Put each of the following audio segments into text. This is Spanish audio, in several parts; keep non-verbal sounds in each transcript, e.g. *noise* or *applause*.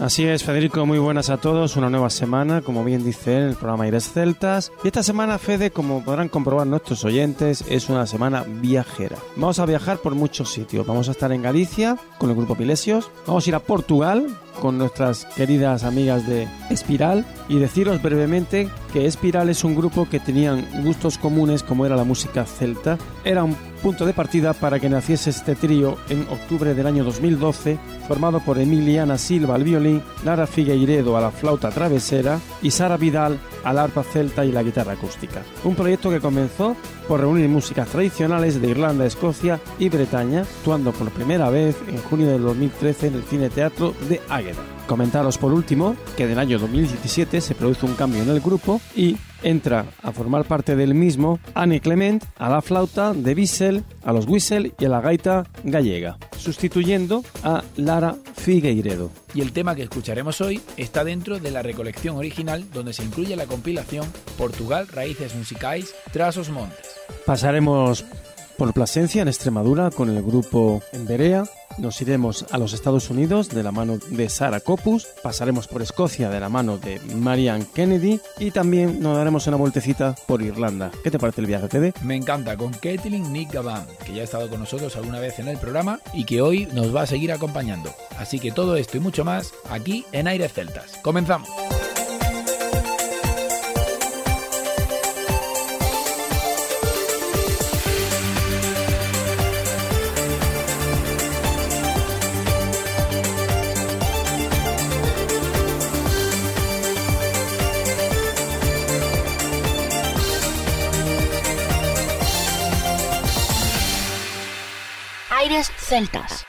Así es, Federico, muy buenas a todos, una nueva semana, como bien dice él, el programa Aires Celtas. Y esta semana, Fede, como podrán comprobar nuestros oyentes, es una semana viajera. Vamos a viajar por muchos sitios. Vamos a estar en Galicia con el grupo Pilesios, vamos a ir a Portugal con nuestras queridas amigas de Espiral y deciros brevemente que Espiral es un grupo que tenían gustos comunes como era la música celta. Era un punto de partida para que naciese este trío en octubre del año 2012, formado por Emiliana Silva al violín, Lara Figueiredo a la flauta travesera y Sara Vidal al arpa celta y la guitarra acústica. Un proyecto que comenzó por reunir músicas tradicionales de Irlanda, Escocia y Bretaña, actuando por primera vez en junio del 2013 en el Cine Teatro de Águeda. Comentaros por último que en el año 2017 se produce un cambio en el grupo y entra a formar parte del mismo Annie Clement a la flauta de Bissell, a los whistle y a la gaita gallega, sustituyendo a Lara Figueiredo. Y el tema que escucharemos hoy está dentro de la recolección original donde se incluye la compilación Portugal Raíces Musicais tras os Montes. Pasaremos por Plasencia, en Extremadura, con el grupo Emberea. Nos iremos a los Estados Unidos de la mano de Sarah Copus, pasaremos por Escocia de la mano de Marianne Kennedy y también nos daremos una vueltecita por Irlanda. ¿Qué te parece el viaje, Fede? Me encanta, con Caitlin Nick Gavan, que ya ha estado con nosotros alguna vez en el programa y que hoy nos va a seguir acompañando. Así que todo esto y mucho más aquí en Aires Celtas. ¡Comenzamos! Celtas.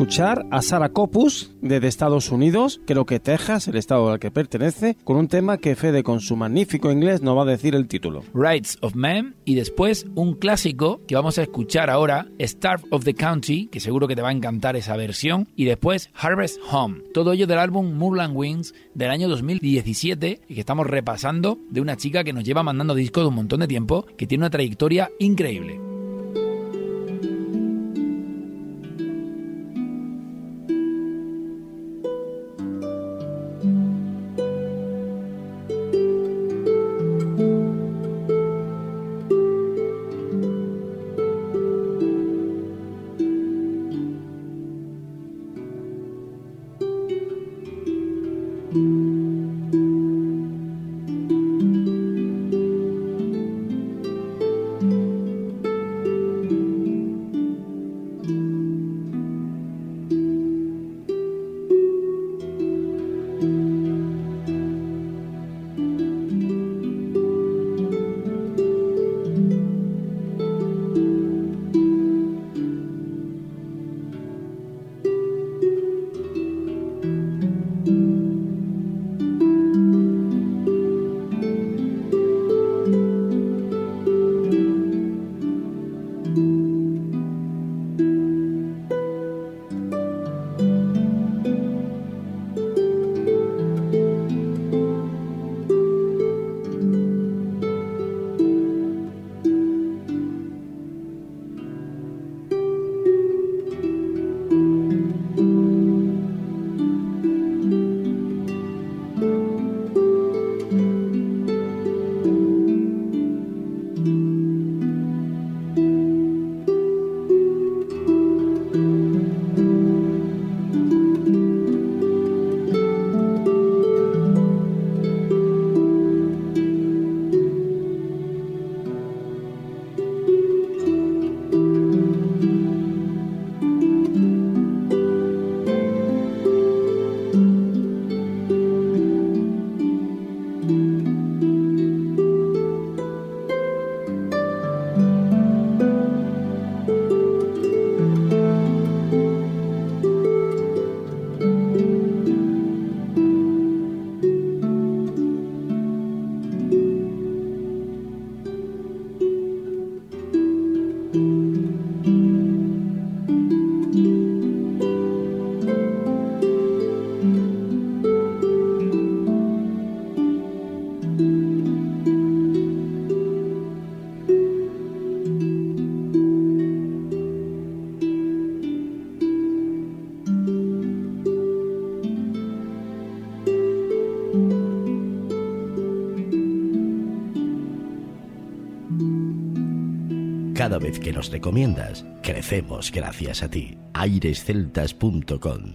Escuchar a Sara Copus desde Estados Unidos, creo que Texas, el estado al que pertenece, con un tema que Fede con su magnífico inglés nos va a decir el título. Rights of Man y después un clásico que vamos a escuchar ahora, Starve of the County, que seguro que te va a encantar esa versión, y después Harvest Home. Todo ello del álbum Moorland Wings del año 2017 y que estamos repasando de una chica que nos lleva mandando discos de un montón de tiempo, que tiene una trayectoria increíble. Que nos recomiendas, crecemos gracias a ti. airesceltas.com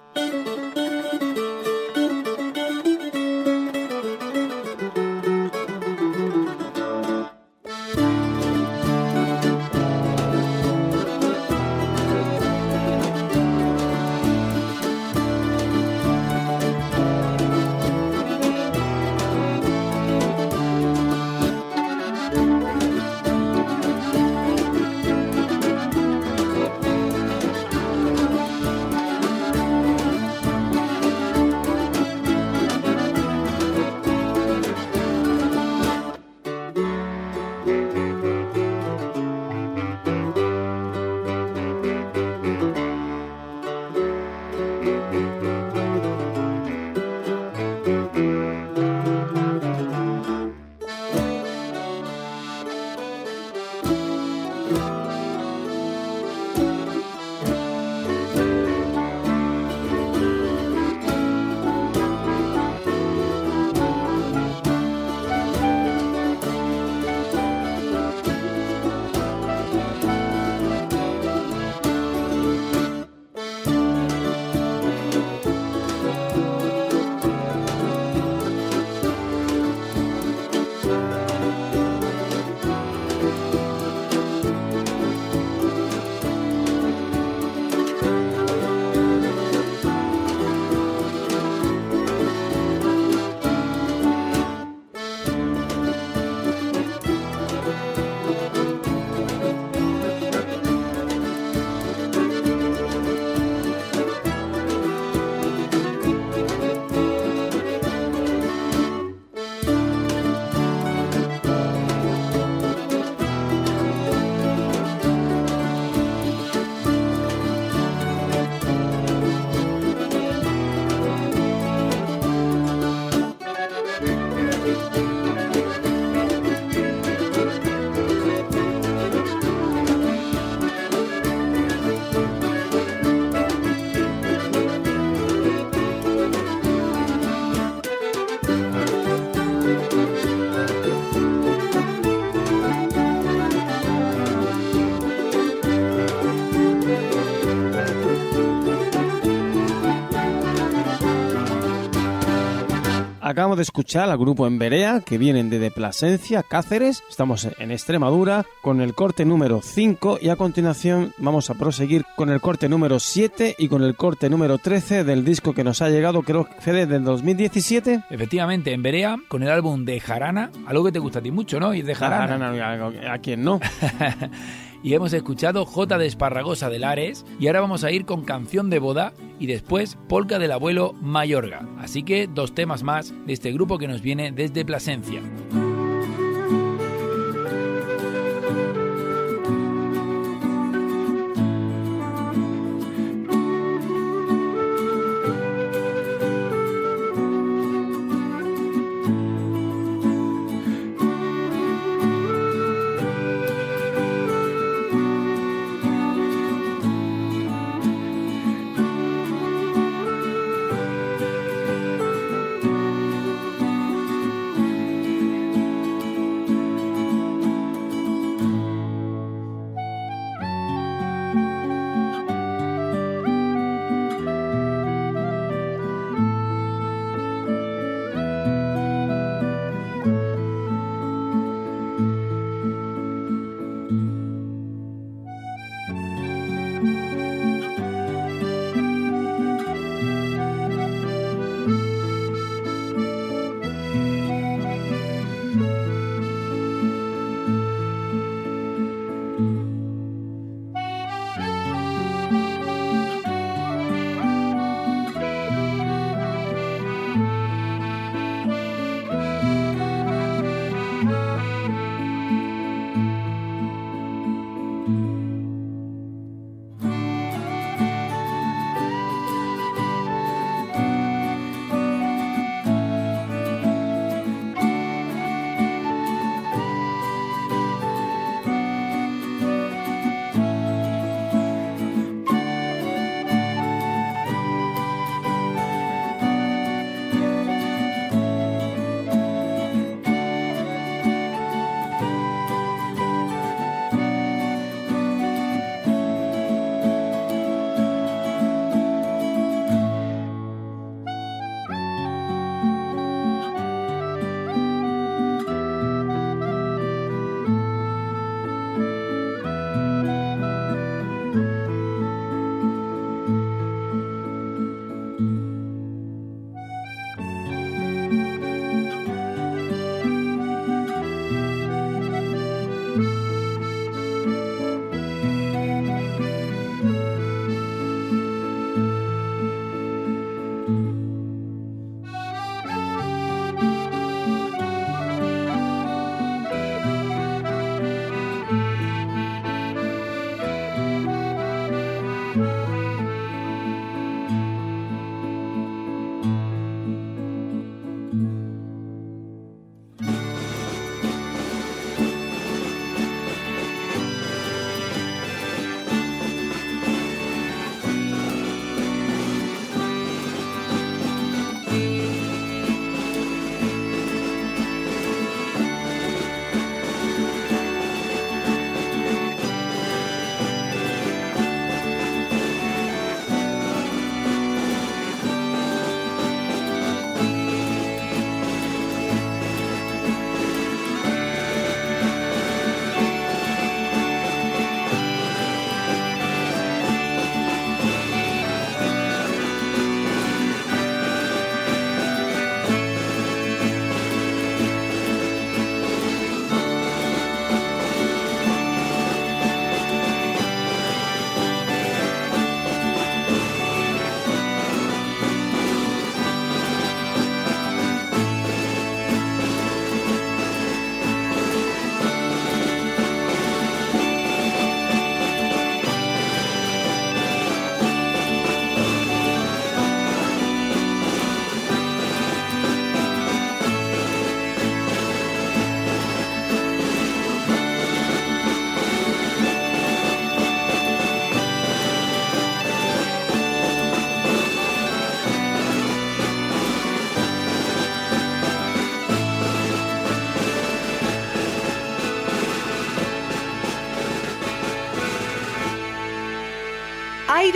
Acabamos de escuchar al grupo Emberea, que vienen de Plasencia, Cáceres. Estamos en Extremadura con el corte número 5 y a continuación vamos a proseguir con el corte número 7 y con el corte número 13 del disco que nos ha llegado, creo que fue del 2017. Efectivamente, Emberea con el álbum de Jarana, algo que te gusta a ti mucho, ¿no? Y de Jarana. Jarana ¿A quién no? *laughs* y hemos escuchado J de Esparragosa de Lares y ahora vamos a ir con Canción de Boda y después Polka del Abuelo Mayorga. Así que dos temas más de este grupo que nos viene desde Plasencia.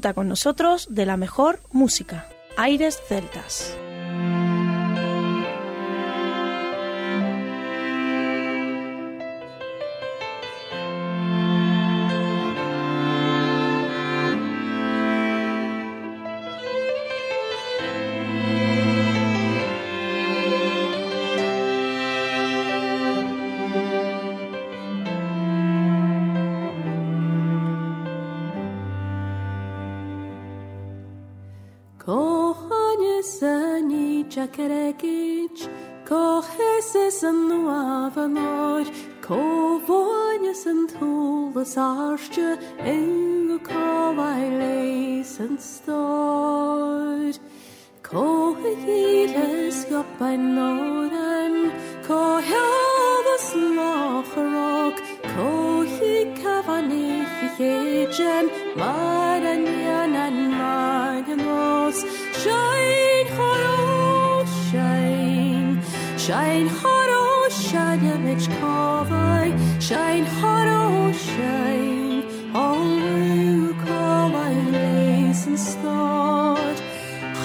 Con nosotros de la mejor música. Aires Celtas. sen nuava nor ko vonya sen tula sarscha engu kavai lei sen stor ko hiles gop ein noren ko helvas lochrok ko hikavani hijen maran yanan mananos shai Shine hot oh shine image cover Shine hot oh shine. Oh call my lace and start.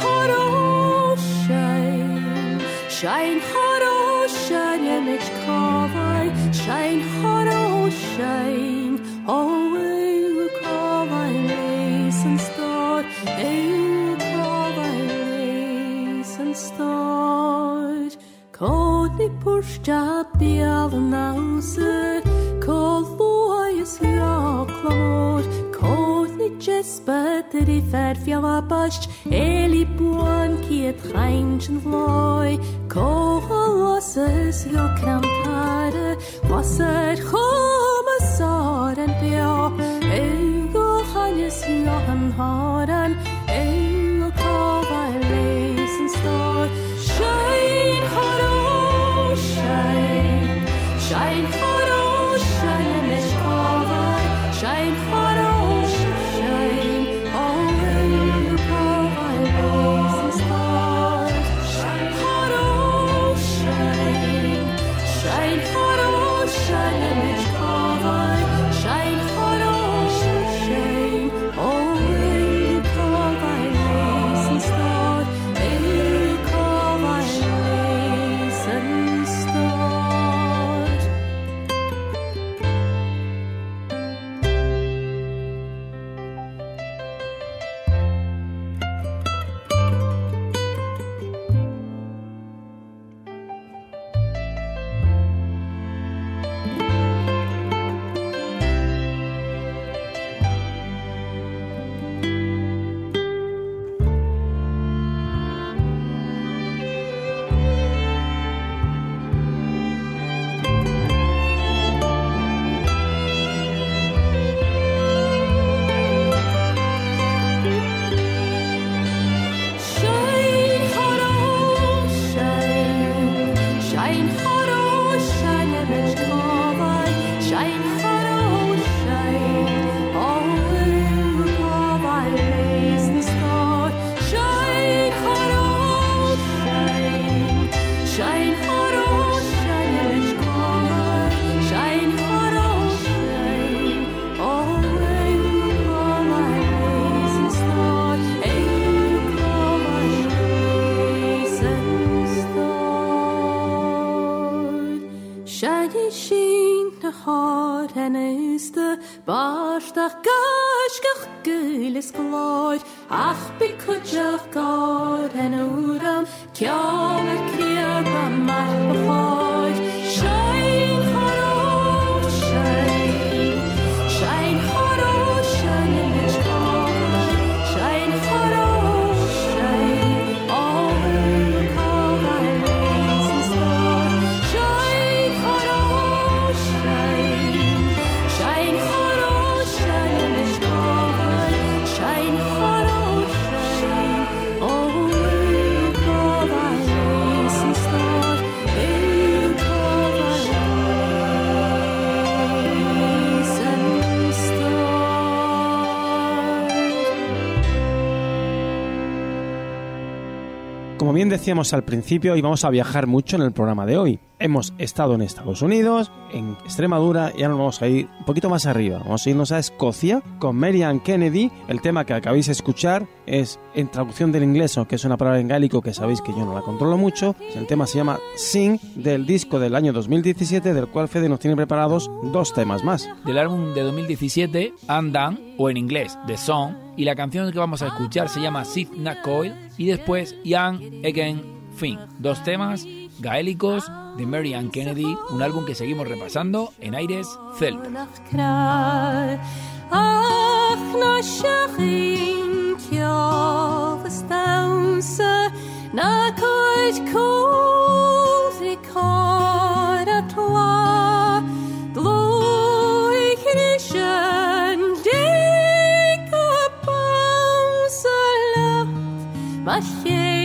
Hot oh shine. Shine hot oh shine image cover Shine hot oh shine. pushta bielna use kol voies ja klamor kol nit jesper er di fer fjala pasht eli buan ki et reinchen vloi kol was es jo kram tare was et hom sar en bio ego hanes jo han har. Ach, be kutjach decíamos al principio, íbamos a viajar mucho en el programa de hoy. Hemos estado en Estados Unidos, en Extremadura y ahora vamos a ir un poquito más arriba. Vamos a irnos a Escocia con Marian Kennedy. El tema que acabáis de escuchar es en traducción del inglés, aunque es una palabra en gálico que sabéis que yo no la controlo mucho. El tema se llama Sing del disco del año 2017, del cual Fede nos tiene preparados dos temas más. Del álbum de 2017, Andan, o en inglés, The Song, y la canción que vamos a escuchar se llama Sid Coil y después Young Again Fin. Dos temas gaélicos de Mary Ann Kennedy, un álbum que seguimos repasando en Aires Celta. Ach na siachin ceol ystamsa na coed cold i yeah.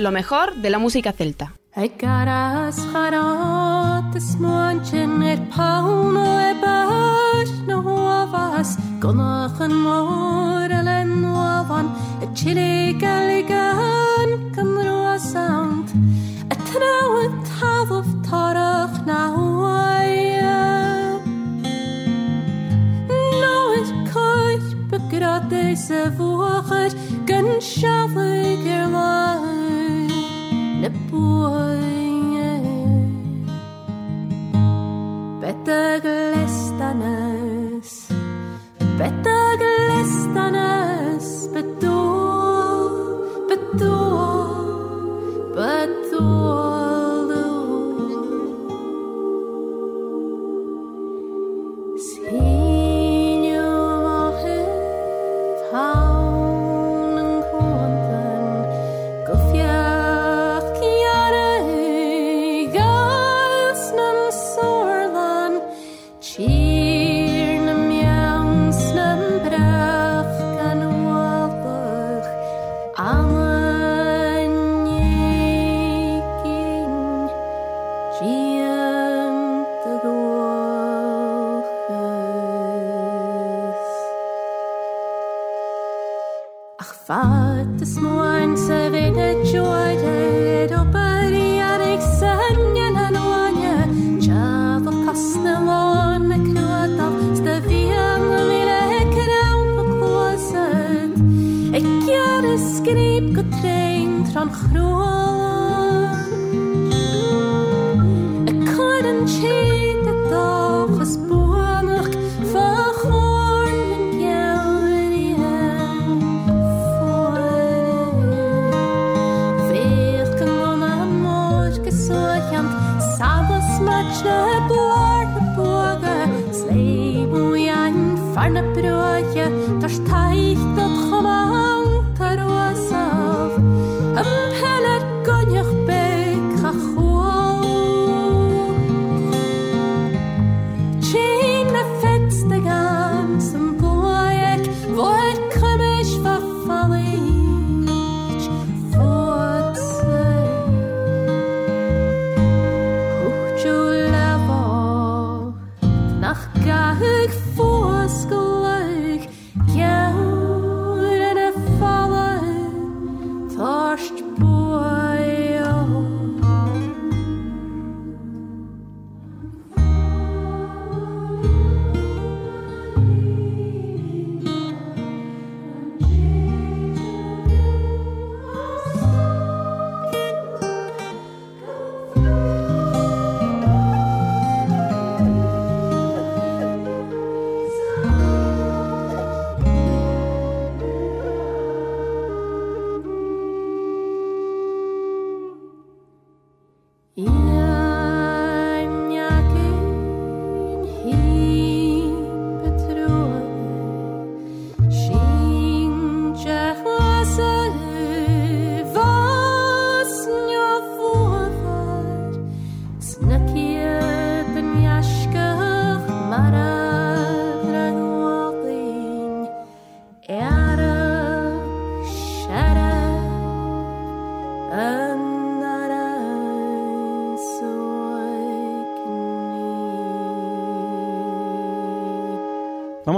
Lo mejor de la música celta. Na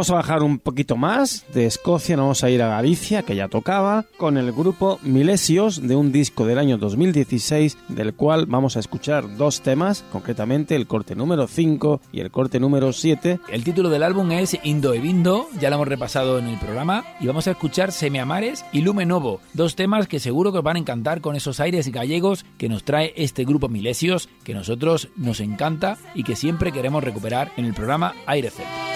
Vamos a bajar un poquito más de Escocia, nos vamos a ir a Galicia, que ya tocaba, con el grupo Milesios de un disco del año 2016, del cual vamos a escuchar dos temas, concretamente el corte número 5 y el corte número 7. El título del álbum es Indo e Vindo, ya lo hemos repasado en el programa, y vamos a escuchar Semiamares y Lume Novo, dos temas que seguro que os van a encantar con esos aires gallegos que nos trae este grupo Milesios, que nosotros nos encanta y que siempre queremos recuperar en el programa Aire Celta.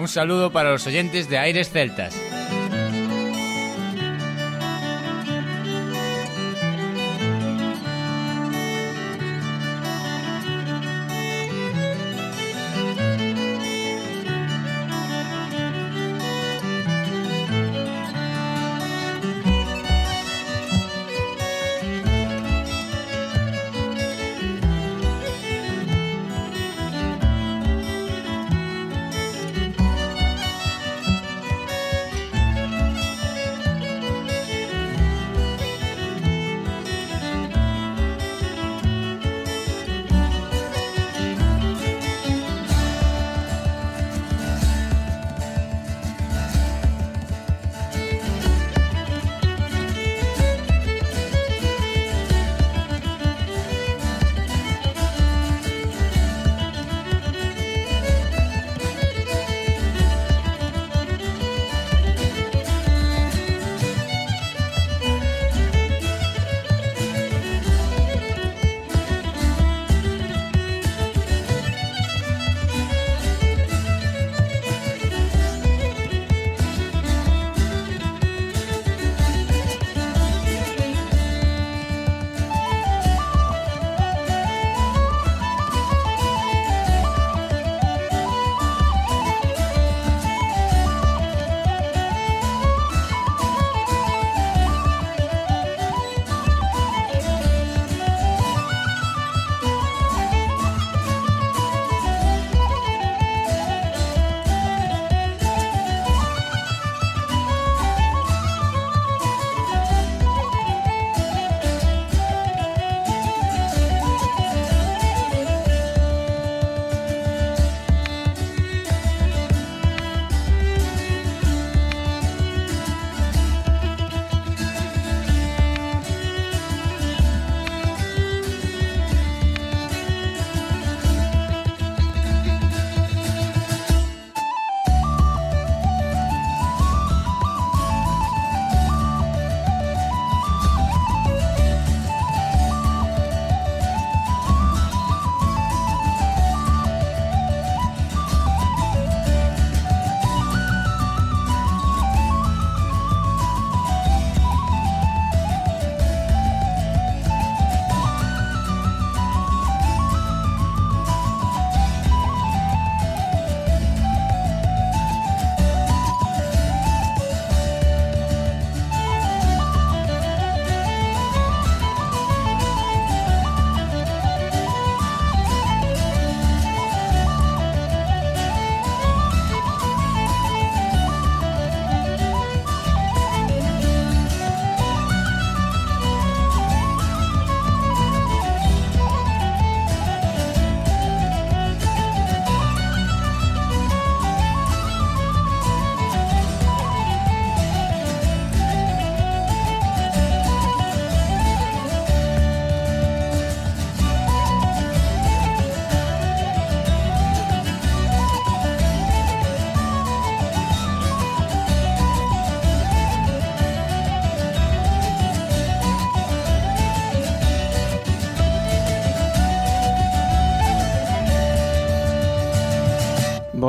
Un saludo para los oyentes de Aires Celtas.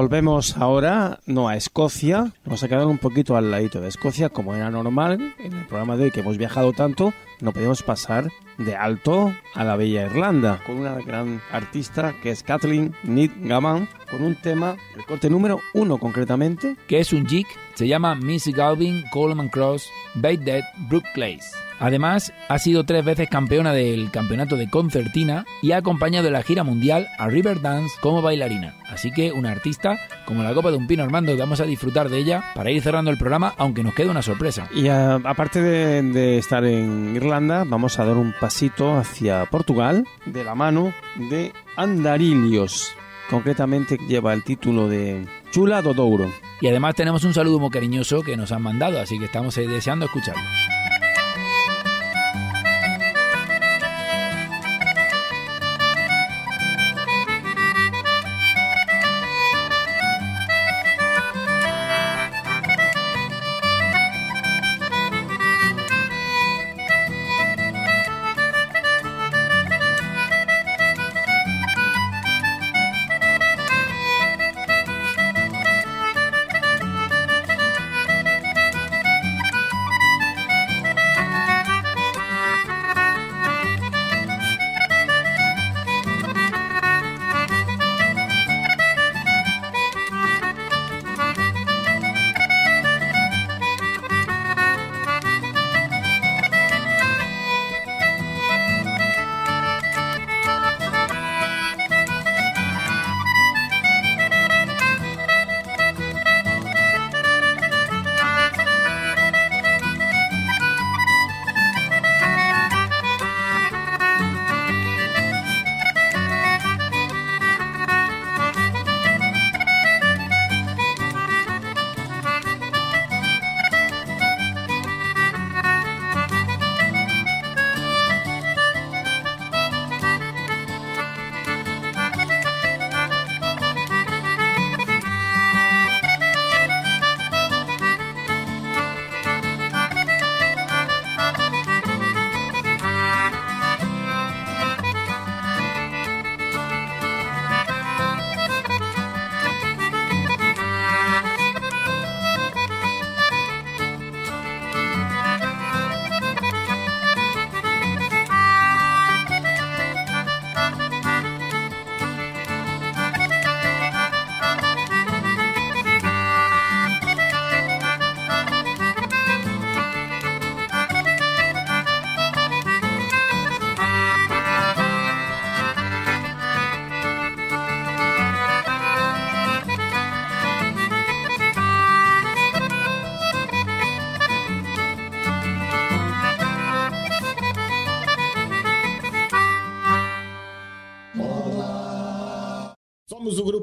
Volvemos ahora, no a Escocia, vamos a quedar un poquito al ladito de Escocia, como era normal en el programa de hoy que hemos viajado tanto, no podemos pasar de alto a la bella Irlanda, con una gran artista que es Kathleen Need Gaman, con un tema, el corte número uno concretamente, que es un jig, se llama Miss Galvin Coleman Cross Bait Dead Brook Place. Además, ha sido tres veces campeona del campeonato de concertina y ha acompañado en la gira mundial a Riverdance como bailarina. Así que una artista como la copa de un pino Armando, vamos a disfrutar de ella para ir cerrando el programa, aunque nos quede una sorpresa. Y a- aparte de, de estar en Irlanda, vamos a dar un pasito hacia Portugal de la mano de Andarillos. Concretamente lleva el título de Chula do Douro. Y además tenemos un saludo muy cariñoso que nos han mandado, así que estamos eh, deseando escucharlo.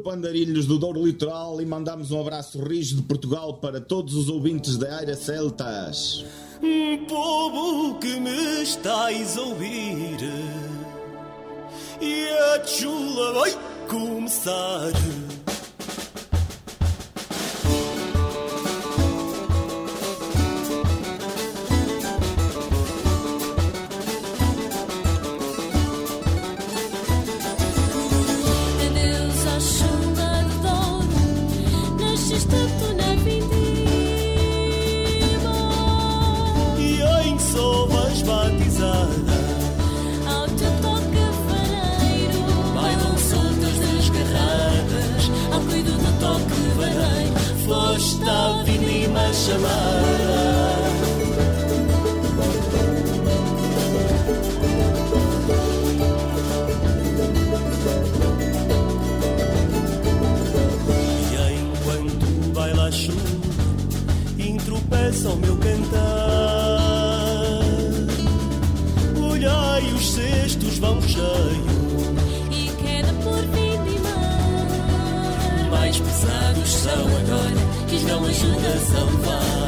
Somos o grupo Andarilhos do Douro Litoral e mandamos um abraço rijo de Portugal para todos os ouvintes da Aira Celtas. Povo que me estáis a ouvir E a chula vai começar Entropeça o meu cantar. Olhai, os cestos vão cheio E queda por vindimar. Mais pesados são agora Que não ajudas a levar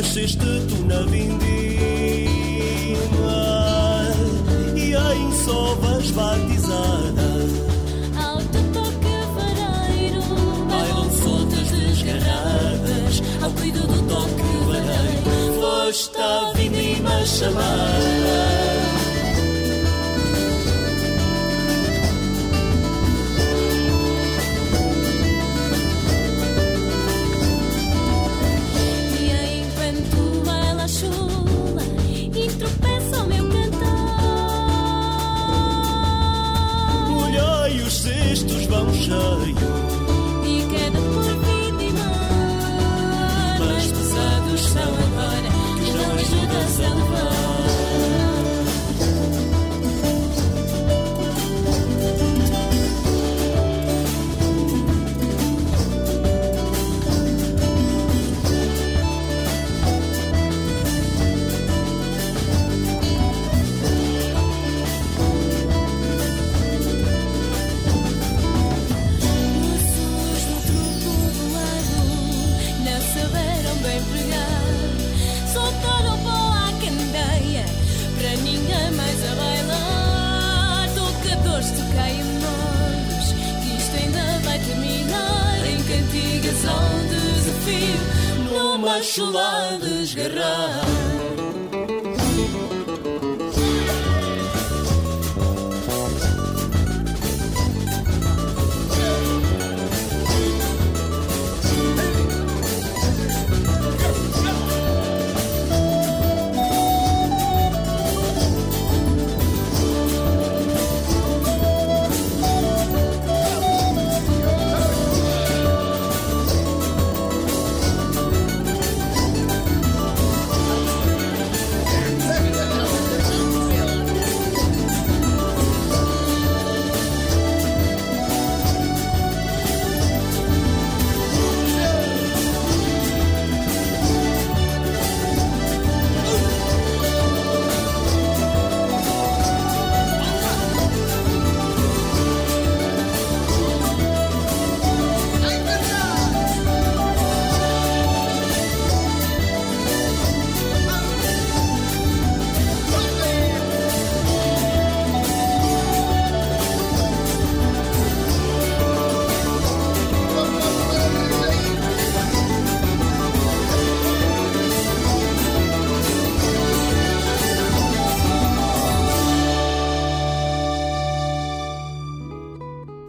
nasceste tu na vindima e em sovas batizada. Alto toque vareiro, bailam soltas desgarradas ao cuido do toque vareiro. Foste a vindima chamada.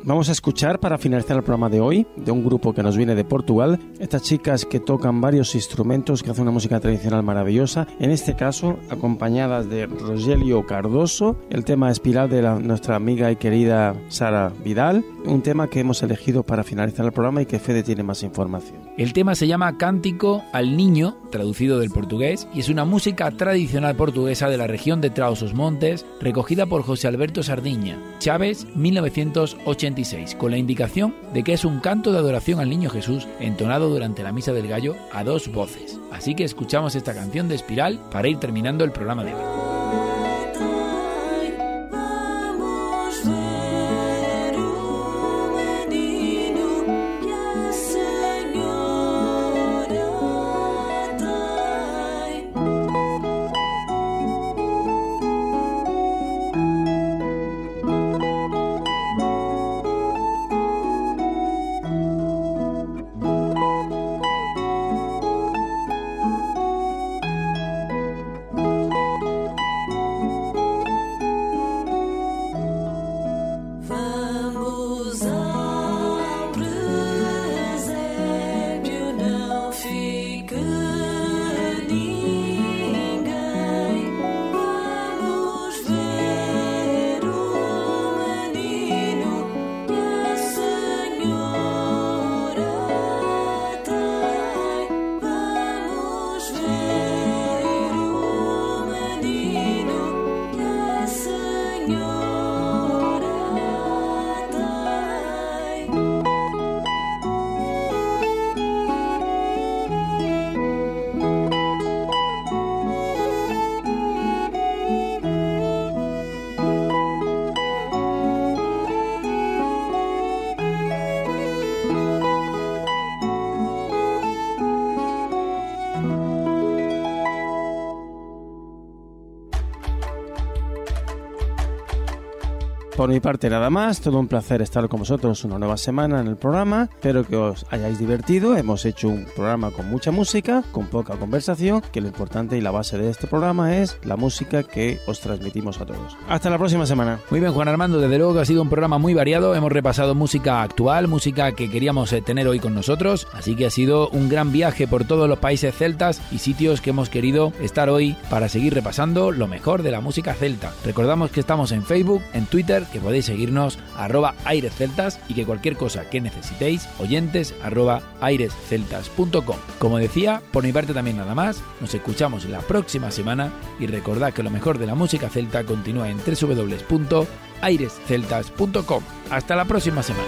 Vamos a escuchar para finalizar el programa de hoy de un grupo que nos viene de Portugal. Estas chicas que tocan varios instrumentos, que hacen una música tradicional maravillosa. En este caso, acompañadas de Rogelio Cardoso, el tema espiral de nuestra amiga y querida Sara Vidal. Un tema que hemos elegido para finalizar el programa y que Fede tiene más información. El tema se llama Cántico al Niño, traducido del portugués, y es una música tradicional portuguesa de la región de Trausos Montes, recogida por José Alberto Sardiña, Chávez, 1986, con la indicación de que es un canto de adoración al Niño Jesús entonado durante la Misa del Gallo a dos voces. Así que escuchamos esta canción de Espiral para ir terminando el programa de hoy. Por mi parte nada más, todo un placer estar con vosotros una nueva semana en el programa. Espero que os hayáis divertido. Hemos hecho un programa con mucha música, con poca conversación, que lo importante y la base de este programa es la música que os transmitimos a todos. Hasta la próxima semana. Muy bien, Juan Armando, desde luego que ha sido un programa muy variado. Hemos repasado música actual, música que queríamos eh, tener hoy con nosotros. Así que ha sido un gran viaje por todos los países celtas y sitios que hemos querido estar hoy para seguir repasando lo mejor de la música celta. Recordamos que estamos en Facebook, en Twitter, que podéis seguirnos arroba airesceltas y que cualquier cosa que necesitéis, oyentes arroba airesceltas.com. Como decía, por mi parte también nada más, nos escuchamos la próxima semana y recordad que lo mejor de la música celta continúa en www.airesceltas.com. Hasta la próxima semana.